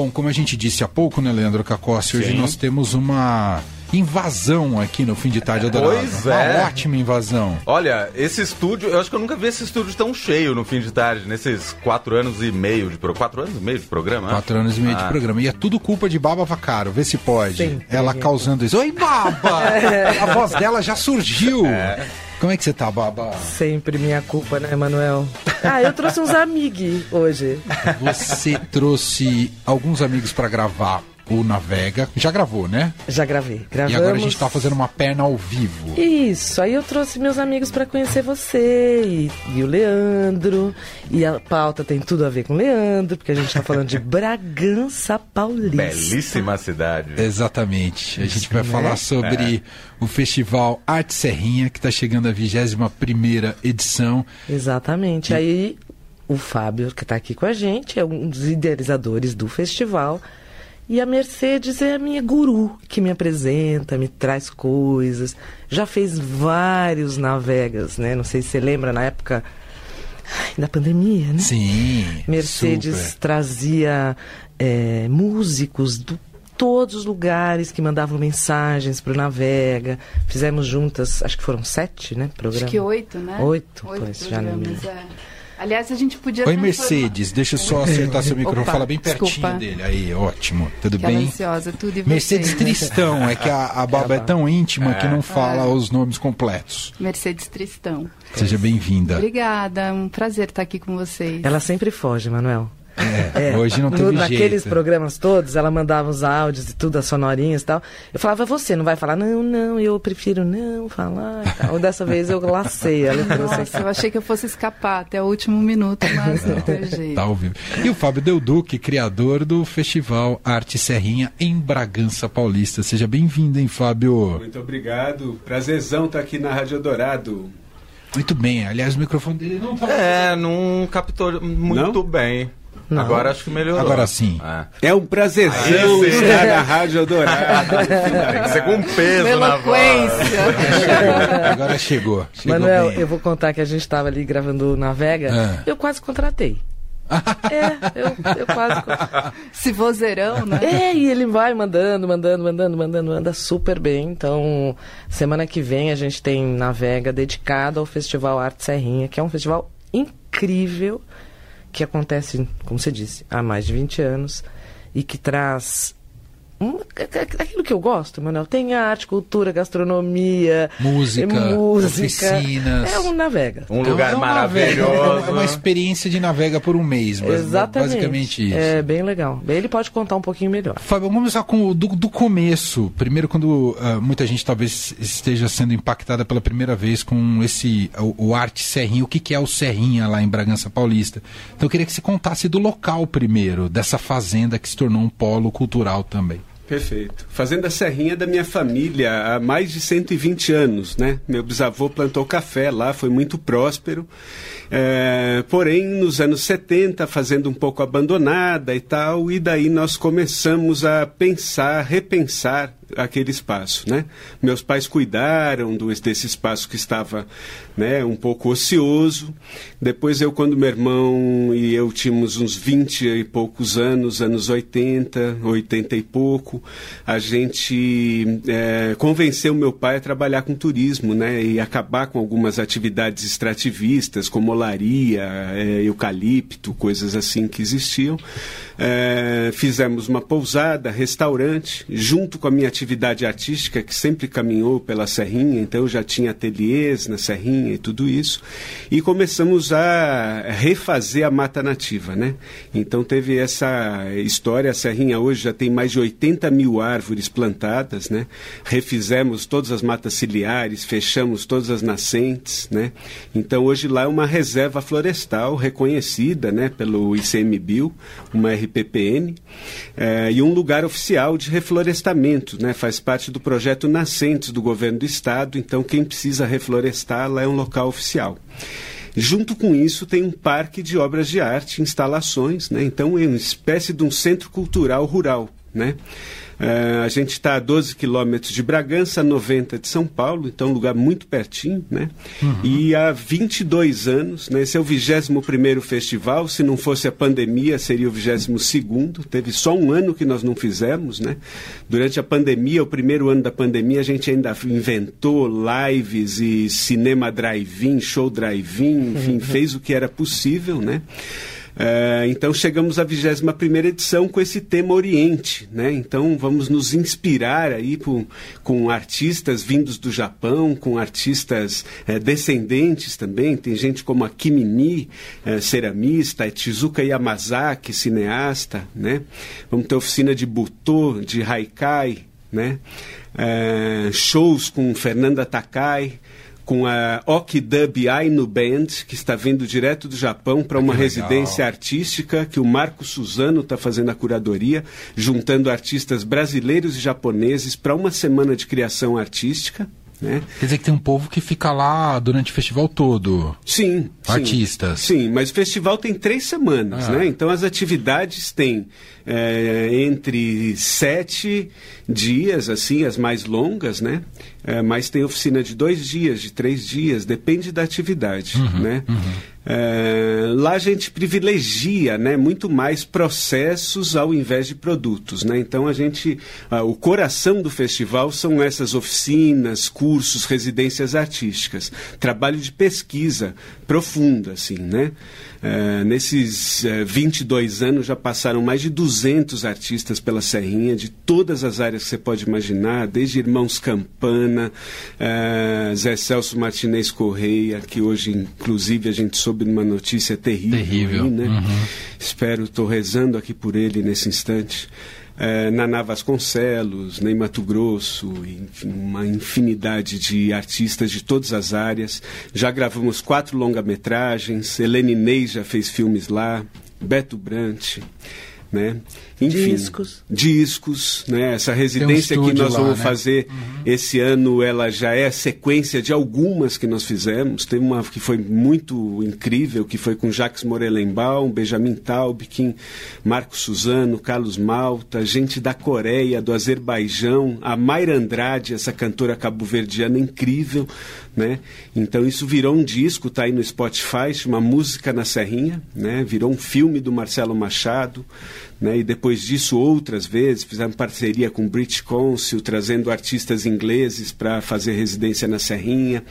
Bom, como a gente disse há pouco, né, Leandro Cacossi, hoje nós temos uma invasão aqui no fim de tarde adorado. Pois é. Uma ótima invasão. Olha, esse estúdio, eu acho que eu nunca vi esse estúdio tão cheio no fim de tarde, nesses quatro anos e meio de programa. Quatro anos e meio de programa? né? Quatro anos e meio Ah. de programa. E é tudo culpa de Baba Vacaro, vê se pode. Sempre. Ela causando isso. Oi, Baba! A voz dela já surgiu. Como é que você tá, Baba? Sempre minha culpa, né, Manuel? Ah, eu trouxe uns amigos hoje. Você trouxe alguns amigos pra gravar o Navega. Já gravou, né? Já gravei. E Gravamos. agora a gente tá fazendo uma perna ao vivo. Isso, aí eu trouxe meus amigos pra conhecer você e, e o Leandro. E a pauta tem tudo a ver com o Leandro, porque a gente tá falando de Bragança Paulista. Belíssima cidade. Exatamente. A gente vai né? falar sobre o Festival Arte Serrinha, que está chegando à 21ª edição. Exatamente. Aí o Fábio, que tá aqui com a gente, é um dos idealizadores do festival. E a Mercedes é a minha guru, que me apresenta, me traz coisas. Já fez vários navegas, né? Não sei se você lembra, na época da pandemia, né? Sim. Mercedes super. trazia é, músicos de todos os lugares que mandavam mensagens para o Navega. Fizemos juntas, acho que foram sete, né? Programas. Acho que oito, né? Oito, Oito pois, já não me é. Aliás, a gente podia... Oi, Mercedes. Deixa eu só acertar seu microfone. Opa, Fala bem pertinho desculpa. dele. Aí, ótimo. Tudo Aquela bem? ansiosa, tudo e. Mercedes Tristão. É que a, a Baba é tão íntima que não fala os nomes completos. Mercedes Tristão. Seja bem-vinda. Obrigada, é um prazer estar aqui com vocês. Ela sempre foge, Manuel. É, hoje não No- teve naqueles programas todos, ela mandava os áudios e tudo, as sonorinhas e tal. Eu falava, você não vai falar? Não, não, eu prefiro não falar e tal. Dessa vez eu lacei ela. trouxe Nossa, eu achei que eu fosse escapar até o último minuto, mas não teve jeito. Tá ao vivo. E o Fábio Del Duque, criador do Festival Arte Serrinha em Bragança Paulista. Seja bem-vindo, hein, Fábio? Muito obrigado. Prazerzão estar aqui na Rádio Dourado. Muito bem. Aliás, o microfone dele não tá. É, não captou muito bem. Não. Agora acho que melhorou. Agora sim. É. É um prazerzão estar na Rádio Dourado. Tem que ser com peso na voz. Eloquência. Agora chegou. chegou Manuel, bem. eu vou contar que a gente estava ali gravando na Vega, Ah. eu quase contratei. é, eu, eu quase. Esse vozeirão, né? É, e ele vai mandando, mandando, mandando, mandando, anda super bem. Então, semana que vem a gente tem Navega dedicado ao Festival Arte Serrinha, que é um festival incrível, que acontece, como você disse, há mais de 20 anos e que traz. Um- aquilo que eu gosto, Manuel. Tem arte, cultura, gastronomia, Música, é música. oficinas. É um Navega. Um lugar É uma maravilhoso. É uma experiência de navega por um mês, mas Exatamente. basicamente isso. É bem legal. Ele pode contar um pouquinho melhor. Fábio, vamos começar com o do, do começo. Primeiro, quando ah, muita gente talvez esteja sendo impactada pela primeira vez com esse o, o Arte Serrinha. O que, que é o Serrinha lá em Bragança Paulista? Então, eu queria que você contasse do local primeiro, dessa fazenda que se tornou um polo cultural também. Perfeito. Fazenda Serrinha da minha família há mais de 120 anos, né? Meu bisavô plantou café lá, foi muito próspero. É, porém, nos anos 70, fazenda um pouco abandonada e tal, e daí nós começamos a pensar, repensar aquele espaço, né? Meus pais cuidaram do, desse espaço que estava, né, um pouco ocioso. Depois eu, quando meu irmão e eu tínhamos uns 20 e poucos anos, anos 80, 80 e pouco, a gente é, convenceu meu pai a trabalhar com turismo, né, e acabar com algumas atividades extrativistas, como olaria, é, eucalipto, coisas assim que existiam. É, fizemos uma pousada, restaurante, junto com a minha atividade artística, que sempre caminhou pela Serrinha, então eu já tinha ateliês na Serrinha e tudo isso, e começamos a refazer a mata nativa, né? Então teve essa história, a Serrinha hoje já tem mais de 80 mil árvores plantadas, né? Refizemos todas as matas ciliares, fechamos todas as nascentes, né? Então hoje lá é uma reserva florestal reconhecida, né, pelo ICMBio, uma RPPN, eh, e um lugar oficial de reflorestamento, né? Faz parte do projeto Nascentes do governo do estado, então quem precisa reflorestar lá é um local oficial. Junto com isso, tem um parque de obras de arte, instalações, né? então é uma espécie de um centro cultural rural. né? Uh, a gente está a 12 quilômetros de Bragança, 90 de São Paulo, então um lugar muito pertinho, né? Uhum. E há 22 anos, né? Esse é o 21 festival, se não fosse a pandemia seria o 22 teve só um ano que nós não fizemos, né? Durante a pandemia, o primeiro ano da pandemia, a gente ainda inventou lives e cinema drive-in, show drive-in, enfim, uhum. fez o que era possível, né? Uh, então chegamos à 21 primeira edição com esse tema Oriente, né? Então vamos nos inspirar aí com, artistas vindos do Japão, com artistas uh, descendentes também. Tem gente como a Kimini, uh, ceramista, a Tizuka Yamazaki, cineasta, né? Vamos ter oficina de Butô, de Haikai, né? shows com Fernanda Takai com a Okidub Ainu Band, que está vindo direto do Japão para uma residência artística que o Marco Suzano está fazendo a curadoria, juntando artistas brasileiros e japoneses para uma semana de criação artística. Né? Quer dizer que tem um povo que fica lá durante o festival todo. Sim. Artistas. Sim, sim mas o festival tem três semanas, ah. né? Então as atividades têm é, entre sete dias, assim, as mais longas, né? É, mas tem oficina de dois dias, de três dias, depende da atividade, uhum, né? Uhum. É, lá a gente privilegia, né, muito mais processos ao invés de produtos, né? Então a gente, o coração do festival são essas oficinas, cursos, residências artísticas, trabalho de pesquisa profunda, assim, né? Uh, nesses uh, 22 anos já passaram mais de 200 artistas pela Serrinha, de todas as áreas que você pode imaginar, desde Irmãos Campana, uh, Zé Celso Martinez Correia, que hoje, inclusive, a gente soube de uma notícia terrível. Terrível. Aí, né? Uhum. Espero, estou rezando aqui por ele nesse instante é, Naná Vasconcelos, Ney Mato Grosso, enfim, uma infinidade de artistas de todas as áreas. Já gravamos quatro longa-metragens, Helene Ney já fez filmes lá, Beto Brant, né? Enfim, discos. Discos, né? Essa residência um que nós lá, vamos né? fazer uhum. esse ano, ela já é sequência de algumas que nós fizemos. Tem uma que foi muito incrível, que foi com Jacques Morelenbaum, Benjamin Taubkin, Marcos Suzano, Carlos Malta, gente da Coreia, do Azerbaijão, a Mayra Andrade, essa cantora cabo-verdiana incrível, né? Então isso virou um disco, tá aí no Spotify, chama Música na Serrinha, né? Virou um filme do Marcelo Machado, né? E depois disso, outras vezes, fizemos parceria com o British Council, trazendo artistas ingleses para fazer residência na Serrinha.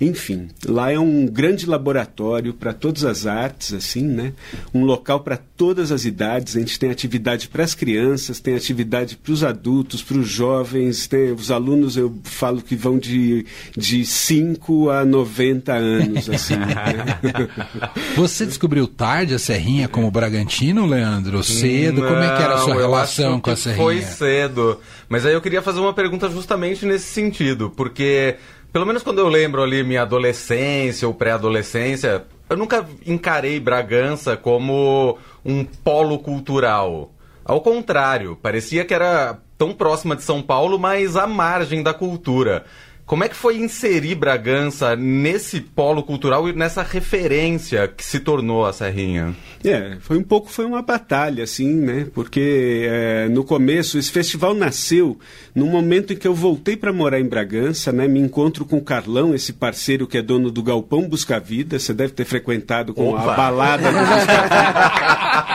Enfim, lá é um grande laboratório para todas as artes, assim, né? Um local para todas as idades. A gente tem atividade para as crianças, tem atividade para os adultos, para os jovens. Tem, os alunos, eu falo que vão de, de 5 a 90 anos, assim. né? Você descobriu tarde a Serrinha como Bragantino, Leandro? Cedo? Não, como é que era a sua relação com a Serrinha? Foi cedo. Mas aí eu queria fazer uma pergunta justamente nesse sentido, porque pelo menos quando eu lembro ali minha adolescência ou pré-adolescência, eu nunca encarei Bragança como um polo cultural. Ao contrário, parecia que era tão próxima de São Paulo, mas à margem da cultura. Como é que foi inserir Bragança nesse polo cultural e nessa referência que se tornou a Serrinha? É, foi um pouco, foi uma batalha, assim, né? Porque é, no começo, esse festival nasceu no momento em que eu voltei para morar em Bragança, né? Me encontro com o Carlão, esse parceiro que é dono do Galpão Busca Vida. Você deve ter frequentado com Opa. a balada do Busca Vida.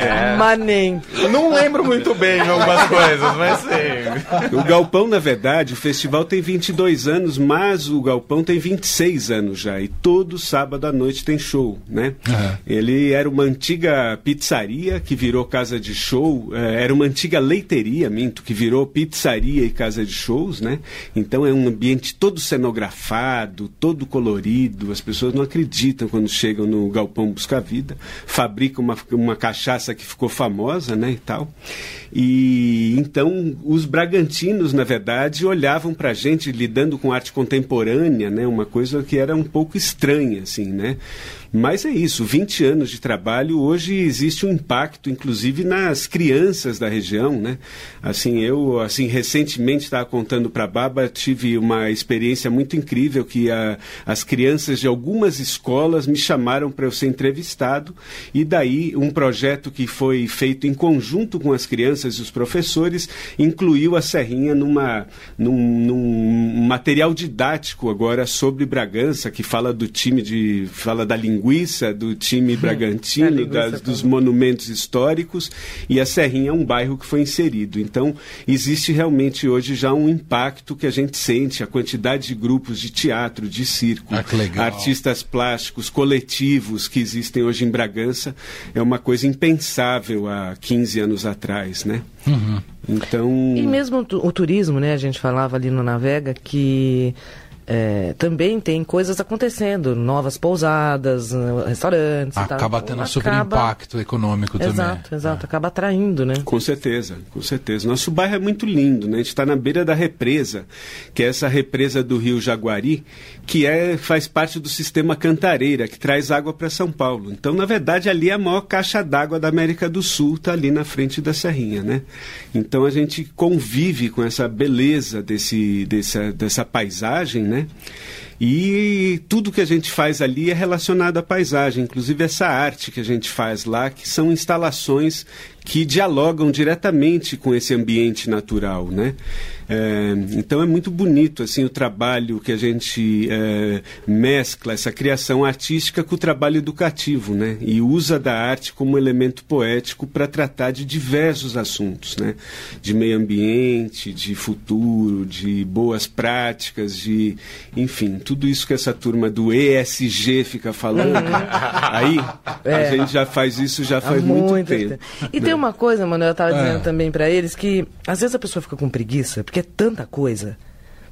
É. Manem. Não lembro muito bem algumas coisas, mas sim. O Galpão, na verdade, o festival tem 22 anos, mas o Galpão tem 26 anos já. E todo sábado à noite tem show, né? Uhum. Ele era uma antiga pizzaria que virou casa de show. É, era uma antiga leiteria, minto, que virou pizzaria e casa de shows, né? Então é um ambiente todo cenografado, todo colorido. As pessoas não acreditam quando chegam no Galpão Buscar Vida. Fabricam uma, uma cachaça que ficou famosa, né, e tal. E então os bragantinos, na verdade, olhavam para a gente lidando com arte contemporânea, né, uma coisa que era um pouco estranha, assim, né. Mas é isso, 20 anos de trabalho, hoje existe um impacto, inclusive, nas crianças da região, né? Assim, eu, assim, recentemente estava contando para a Baba, tive uma experiência muito incrível que a, as crianças de algumas escolas me chamaram para eu ser entrevistado e daí um projeto que foi feito em conjunto com as crianças e os professores incluiu a Serrinha numa, num, num material didático agora sobre Bragança, que fala do time de... fala da linguiça do time bragantino, linguiça das, dos monumentos históricos, e a Serrinha é um bairro que foi inserido. Então, existe realmente hoje já um impacto que a gente sente, a quantidade de grupos de teatro, de circo, ah, artistas plásticos, coletivos que existem hoje em Bragança, é uma coisa impensável há 15 anos atrás, né? Uhum. Então... E mesmo o turismo, né? A gente falava ali no Navega que é, também tem coisas acontecendo, novas pousadas, eh, restaurantes. Acaba tendo um super impacto econômico exato, também. Exato, exato. É. Acaba atraindo, né? Com certeza, com certeza. Nosso bairro é muito lindo, né? A gente está na beira da represa, que é essa represa do Rio Jaguari, que é, faz parte do sistema Cantareira, que traz água para São Paulo. Então, na verdade, ali é a maior caixa d'água da América do Sul, está ali na frente da Serrinha, né? Então a gente convive com essa beleza desse, dessa, dessa paisagem, né? né? E tudo que a gente faz ali é relacionado à paisagem, inclusive essa arte que a gente faz lá, que são instalações que dialogam diretamente com esse ambiente natural, né? É, então é muito bonito assim o trabalho que a gente é, mescla essa criação artística com o trabalho educativo, né? E usa da arte como elemento poético para tratar de diversos assuntos, né? De meio ambiente, de futuro, de boas práticas, de enfim tudo isso que essa turma do ESG fica falando. Aí é. a gente já faz isso já faz muito, muito tempo. E né? tem uma coisa, mano, eu estava dizendo é. também para eles que às vezes a pessoa fica com preguiça porque é tanta coisa.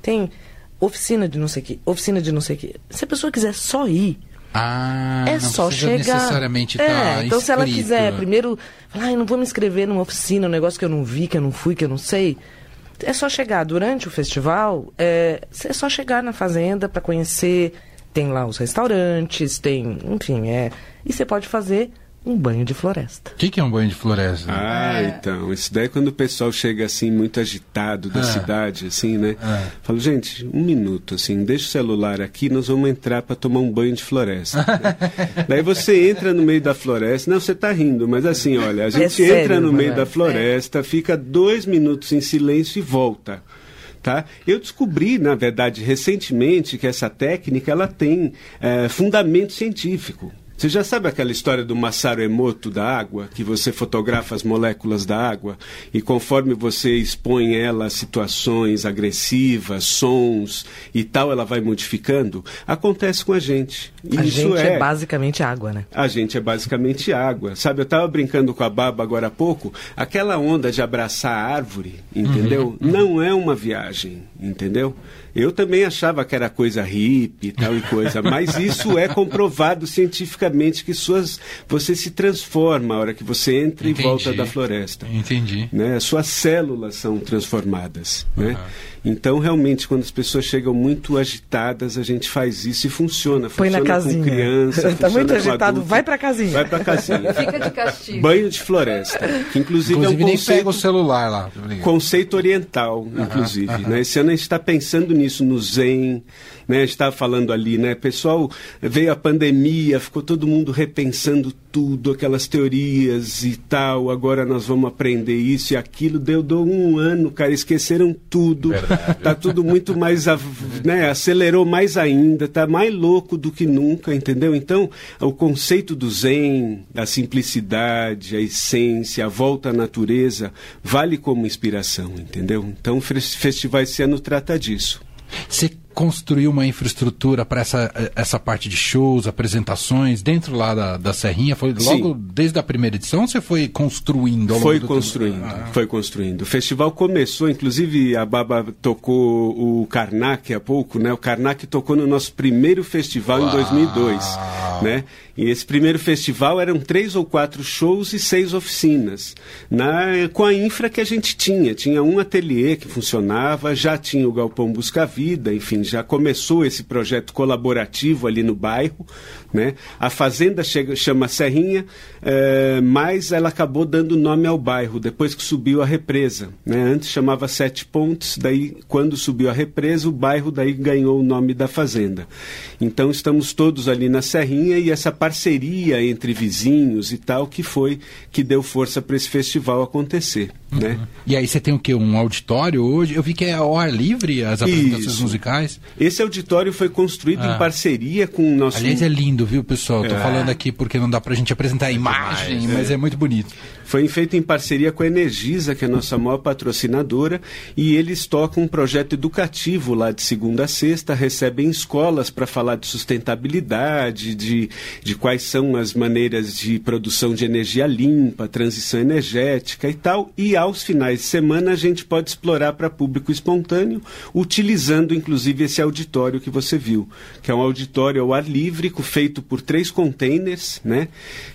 Tem oficina de não sei o que, oficina de não sei o que. Se a pessoa quiser só ir, ah, é só chegar. necessariamente é, tá então inscrito. se ela quiser primeiro, falar, ah, não vou me inscrever numa oficina, um negócio que eu não vi, que eu não fui, que eu não sei. É só chegar durante o festival, é, é só chegar na fazenda para conhecer. Tem lá os restaurantes, tem, enfim, é. E você pode fazer um banho de floresta. O que, que, é um banho de floresta? Ah, é. então. Isso daí é quando o pessoal chega assim, muito agitado da é. cidade, assim, né? É. Fala, gente, um minuto, assim, deixa o celular aqui, nós vamos entrar para tomar um banho de floresta. né? daí você entra no meio da floresta. Não, você está rindo, mas assim, olha, a gente sério, entra no meio da floresta, fica dois minutos em silêncio e volta. Tá? Eu descobri, na verdade, recentemente que essa técnica ela tem é, fundamento científico. Você já sabe aquela história do Masaru Emoto da água, que você fotografa as moléculas da água e conforme você expõe ela a situações agressivas, sons e tal, ela vai modificando? Acontece com a gente. E a gente é... é... basicamente água, né? A gente é basicamente água. Sabe, eu estava brincando com a Baba agora há pouco, aquela onda de abraçar a árvore, entendeu? Uhum. Não é uma viagem, entendeu? Eu também achava que era coisa hippie e tal e coisa, mas isso é comprovado cientificamente que suas você se transforma a hora que você entra Entendi. e volta da floresta. Entendi. Né? Suas células são transformadas, uhum. né? Então, realmente, quando as pessoas chegam muito agitadas, a gente faz isso e funciona. Põe funciona na casinha. com criança. Está muito agitado, vai para casinha. Vai para casinha. Fica de castigo. Banho de floresta, que inclusive, inclusive é um conceito, nem pega o celular lá. Conceito oriental, inclusive. Uhum, né? Esse ano a gente está pensando nisso no Zen, né? A gente estava falando ali, né? Pessoal, veio a pandemia, ficou todo mundo repensando tudo, aquelas teorias e tal. Agora nós vamos aprender isso e aquilo. Deu, deu um ano, cara, esqueceram tudo. Verdade. Tá tudo muito mais, né? Acelerou mais ainda, tá mais louco do que nunca, entendeu? Então, o conceito do Zen, da simplicidade, a essência, a volta à natureza, vale como inspiração, entendeu? Então, o festival esse ano trata disso. Você construiu uma infraestrutura para essa, essa parte de shows, apresentações, dentro lá da, da Serrinha? Foi logo Sim. desde a primeira edição ou você foi construindo? Ao foi construindo, ah. foi construindo. O festival começou, inclusive a Baba tocou o Karnak há pouco, né? O Karnak tocou no nosso primeiro festival Uau. em 2002, né? E esse primeiro festival eram três ou quatro shows e seis oficinas, na, com a infra que a gente tinha. Tinha um ateliê que funcionava, já tinha o Galpão Busca Vida, enfim, já começou esse projeto colaborativo ali no bairro. Né? A fazenda chega, chama Serrinha, é, mas ela acabou dando nome ao bairro depois que subiu a represa. Né? Antes chamava Sete Pontes, daí quando subiu a represa, o bairro daí ganhou o nome da fazenda. Então estamos todos ali na Serrinha e essa parceria entre vizinhos e tal que foi que deu força para esse festival acontecer. Uhum. Né? E aí você tem o que? Um auditório hoje? Eu vi que é ao ar livre as apresentações Isso. musicais. Esse auditório foi construído ah. em parceria com o nosso. Aliás, é lindo, viu, pessoal? Tô é. falando aqui porque não dá pra gente apresentar a imagem, mas, mas é. é muito bonito. Foi feito em parceria com a Energisa, que é a nossa maior patrocinadora, e eles tocam um projeto educativo lá de segunda a sexta, recebem escolas para falar de sustentabilidade, de, de quais são as maneiras de produção de energia limpa, transição energética e tal. E aos finais de semana a gente pode explorar para público espontâneo, utilizando inclusive esse auditório que você viu, que é um auditório ao ar livre, feito por três containers, né?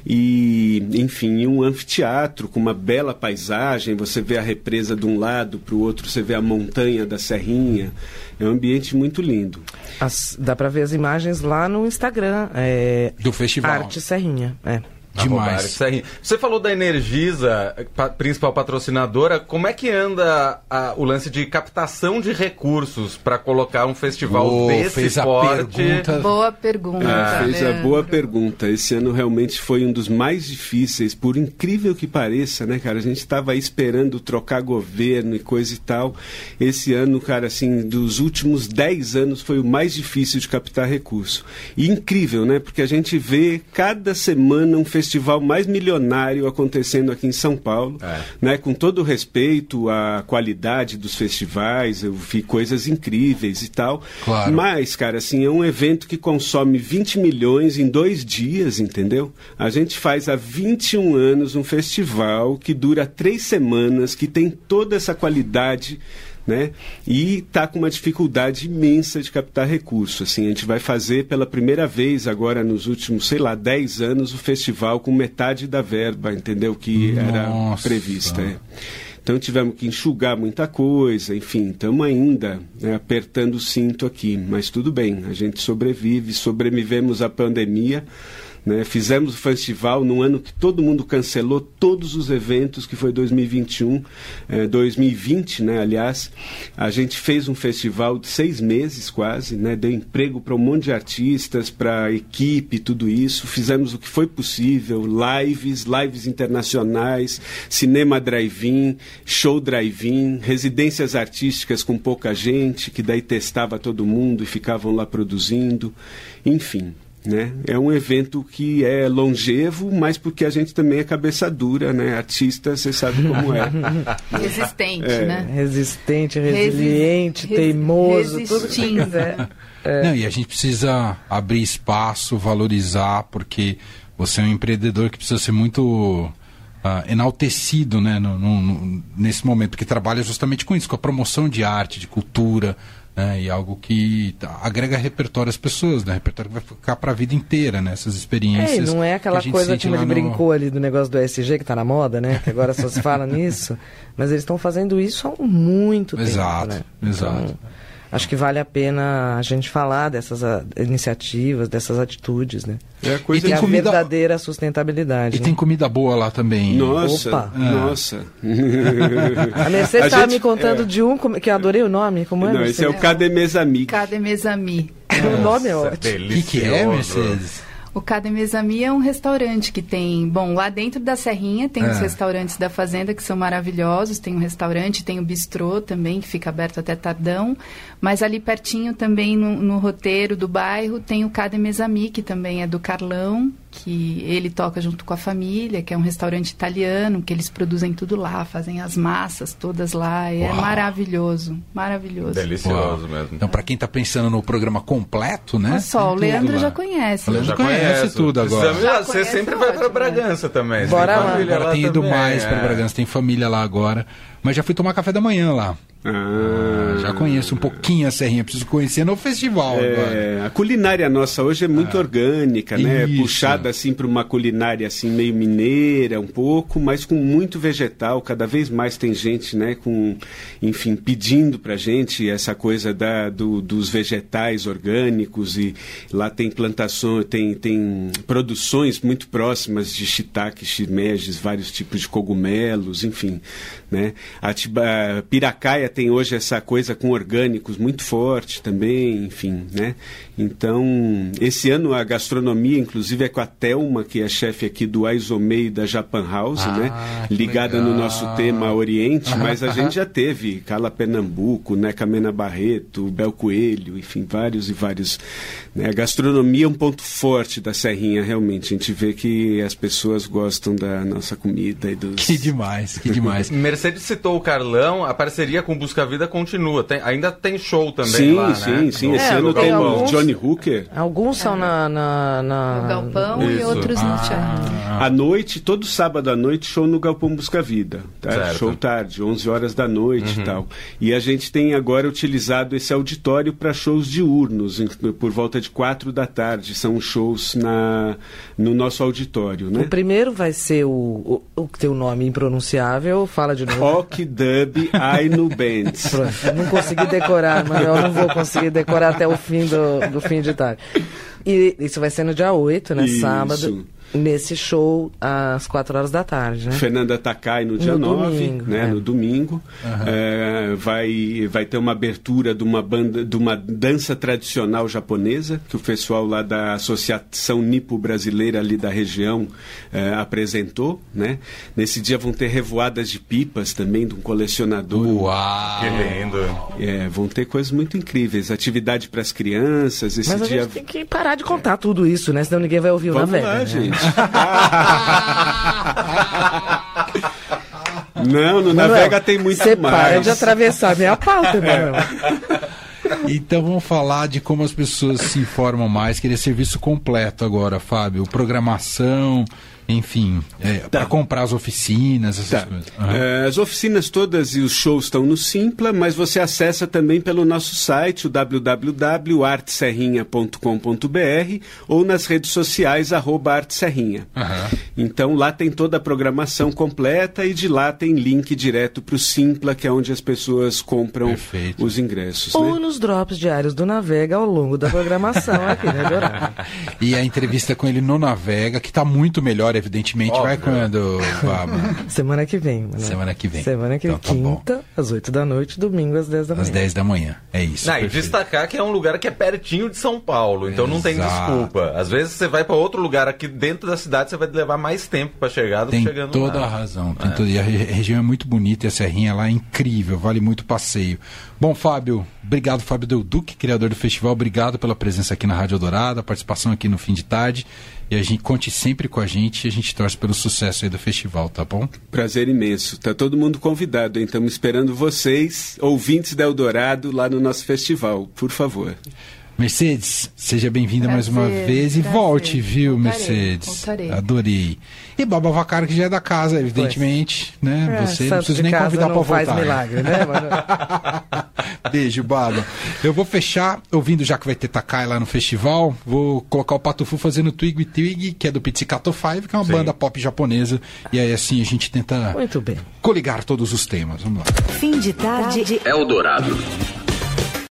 E, enfim, um anfiteatro teatro com uma bela paisagem, você vê a represa de um lado para o outro, você vê a montanha da Serrinha. É um ambiente muito lindo. As, dá para ver as imagens lá no Instagram. É, do festival. Arte Serrinha. É. Demais. Você falou da Energisa, principal patrocinadora. Como é que anda a, o lance de captação de recursos para colocar um festival oh, desse fez porte? Pergunta... Boa pergunta. É, fez a boa pergunta. Esse ano realmente foi um dos mais difíceis, por incrível que pareça, né, cara? A gente estava esperando trocar governo e coisa e tal. Esse ano, cara, assim, dos últimos 10 anos foi o mais difícil de captar recurso. E incrível, né? Porque a gente vê cada semana um festival festival mais milionário acontecendo aqui em São Paulo, é. né? Com todo o respeito à qualidade dos festivais, eu vi coisas incríveis e tal. Claro. Mas, cara, assim, é um evento que consome 20 milhões em dois dias, entendeu? A gente faz há 21 anos um festival que dura três semanas, que tem toda essa qualidade né? E está com uma dificuldade imensa de captar recursos. Assim, a gente vai fazer pela primeira vez agora nos últimos, sei lá, 10 anos o festival com metade da verba, entendeu? Que Nossa. era prevista. É. Então tivemos que enxugar muita coisa, enfim, estamos ainda né, apertando o cinto aqui, mas tudo bem, a gente sobrevive, sobrevivemos à pandemia. Né? Fizemos o festival num ano que todo mundo cancelou todos os eventos, que foi 2021, eh, 2020, né? aliás. A gente fez um festival de seis meses quase, né? deu emprego para um monte de artistas, para equipe, tudo isso. Fizemos o que foi possível, lives, lives internacionais, cinema drive-in, show drive-in, residências artísticas com pouca gente, que daí testava todo mundo e ficavam lá produzindo. Enfim, né? É um evento que é longevo, mas porque a gente também é cabeça dura, né? Artista, você sabe como é. Resistente, é. né? Resistente, resiliente, Resi teimoso, resistindo. tudo é. é. Não, e a gente precisa abrir espaço, valorizar, porque você é um empreendedor que precisa ser muito uh, enaltecido né, no, no, no, nesse momento, porque trabalha justamente com isso, com a promoção de arte, de cultura, né, e algo que agrega repertório às pessoas, né, repertório que vai ficar para a vida inteira, né, essas experiências. É, não é aquela que coisa como ele no... brincou ali do negócio do SG que está na moda, né, que agora só se fala nisso, mas eles estão fazendo isso há muito exato, tempo. Né? Exato, exato. Então, acho que vale a pena a gente falar dessas a, ah, iniciativas, dessas atitudes, né? É a coisa e tem a comida... verdadeira sustentabilidade. E né? tem comida boa lá também. Nossa, Opa. É. nossa. a Mercedes estava me contando é... de um que eu adorei o nome, como é? Não, esse é o Cademesami. Cademesami. o nome é ótimo. O que, que é, Mercedes? O Cademesami é um restaurante que tem, bom, lá dentro da Serrinha tem é. os restaurantes da Fazenda que são maravilhosos, tem um restaurante, tem o bistrô também, que fica aberto até tardão, mas ali pertinho também no, no roteiro do bairro tem o Cademesami, que também é do Carlão, que ele toca junto com a família, que é um restaurante italiano, que eles produzem tudo lá, fazem as massas todas lá, e é Uau. maravilhoso, maravilhoso. Delicioso Uau. mesmo. Então, para quem está pensando no programa completo, né? Olha só, o Leandro já conhece. O Leandro já conhece, conhece tudo agora. Já você conhece sempre vai para Bragança também. Bora lá. Agora tem ido também, mais é. para Bragança, tem família lá agora. Mas já fui tomar café da manhã lá. Ah, já conheço um pouquinho a Serrinha, preciso conhecer no festival É, agora. a culinária nossa hoje é muito orgânica, né? Isso. Puxada assim para uma culinária assim meio mineira, um pouco, mas com muito vegetal. Cada vez mais tem gente, né? Com, enfim, pedindo para gente essa coisa da, do- dos vegetais orgânicos e lá tem plantações, tem, tem produções muito próximas de shiitake, shimejes, vários tipos de cogumelos, enfim, né? Atiba, Piracaia tem hoje essa coisa com orgânicos muito forte também, enfim, né? Então, esse ano a gastronomia, inclusive, é com a Thelma, que é chefe aqui do Aizomei da Japan House, Ah, né? Ligada no legal. nosso tema Oriente, mas a gente já teve Cala Pernambuco, né? Camena Barreto, Bel Coelho, enfim, vários e vários. Né? A gastronomia é um ponto forte da Serrinha, realmente. A gente vê que as pessoas gostam da nossa comida e dos... Que demais, que demais. Mercedes citou o Carlão, a parceria com Busca Vida continua. Tem- ainda tem show também Sim, lá, né? sim, sim. No- Esse ano tem o alguns- Johnny Hooker. Alguns são na, na, na- No galpão e Isso. outros no teatro. À noite, todo sábado à noite, show no Galpão Busca Vida. Tá? Show tarde, 11 horas da noite e tal. E a gente tem agora utilizado esse auditório para shows diurnos, em- por volta de 4 da tarde. São shows na, no nosso auditório, O né? primeiro vai ser o, o, o o nome impronunciável, fala de novo. Rock Dub Ainu Bands. Pronto, eu não consegui decorar, mas eu não vou conseguir decorar até o fim do, do fim de tarde. E isso vai ser no dia 8, né? Isso. Sábado. Nesse show às 4 horas da tarde, né? Fernanda Takai no dia No 9, domingo, né, é. no domingo. É, vai, vai ter uma abertura de uma banda de uma dança tradicional japonesa, que o pessoal lá da Associação Nipo Brasileira ali da região é, apresentou. Né? Nesse dia vão ter revoadas de pipas também de um colecionador. Uau! Que lindo. É, vão ter coisas muito incríveis. Atividade para as crianças. Esse Mas a dia. gente tem que parar de contar tudo isso, né? Senão ninguém vai ouvir o na Vamos Vega. lá, né? gente. Não, no Manuel, Navega tem muito Você mais. para de atravessar minha pauta, É. Manuel. Então vamos falar de como as pessoas se informam mais. Queria serviço completo agora, Fábio. Programação, enfim, é, para comprar as oficinas, essas Tá. coisas. É, as oficinas todas e os shows estão no Simpla, mas você acessa também pelo nosso site, o www.arteserrinha.com.br ou nas redes sociais, arroba arteserrinha. Aham. Então lá tem toda a programação completa e de lá tem link direto para o Simpla, que é onde as pessoas compram Perfeito. os ingressos. Ou né? nos drops diários do Navega ao longo da programação aqui, né? E a entrevista com ele no Navega, que está muito melhor, evidentemente, vai Óbvio. quando, Fábio? Semana que vem. Semana que vem. Semana que vem. Então tá bom. Quinta, às 8 da noite, domingo às 10 da manhã. Às 10 da manhã. É isso. Não, e destacar que é um lugar que é pertinho de São Paulo, então não tem Exato. desculpa. Às vezes você vai para outro lugar aqui dentro da cidade, você vai levar mais tempo para chegar do Tem que chegando toda lá. a razão. Tem toda- E a re- região é muito bonita e a Serrinha lá é incrível, vale muito o passeio. Bom, Fábio, obrigado, Fábio Del Duque, criador do festival. Obrigado pela presença aqui na Rádio Dourada, a participação aqui no fim de tarde. E a gente conte sempre com a gente e a gente torce pelo sucesso aí do festival, tá bom? Prazer imenso. Tá todo mundo convidado? Estamos esperando vocês, ouvintes da Eldorado, lá no nosso festival. Por favor. Mercedes, seja bem-vinda mais uma vez e prazer. volte, viu, Voltarei, Mercedes? voltarei. Adorei. E Baba Vacaro, que já é da casa, evidentemente, né? É, Você não precisa nem convidar não pra faz voltar. milagre, né? Beijo, Baba. Eu vou fechar ouvindo já que vai ter Takai lá no festival. Vou colocar o Patufu fazendo Twig Twig, que é do Pizzicato Five, que é uma Sim. banda pop japonesa. E aí assim a gente tenta Muito bem. coligar todos os temas. Vamos lá. Fim de tarde. Eldorado.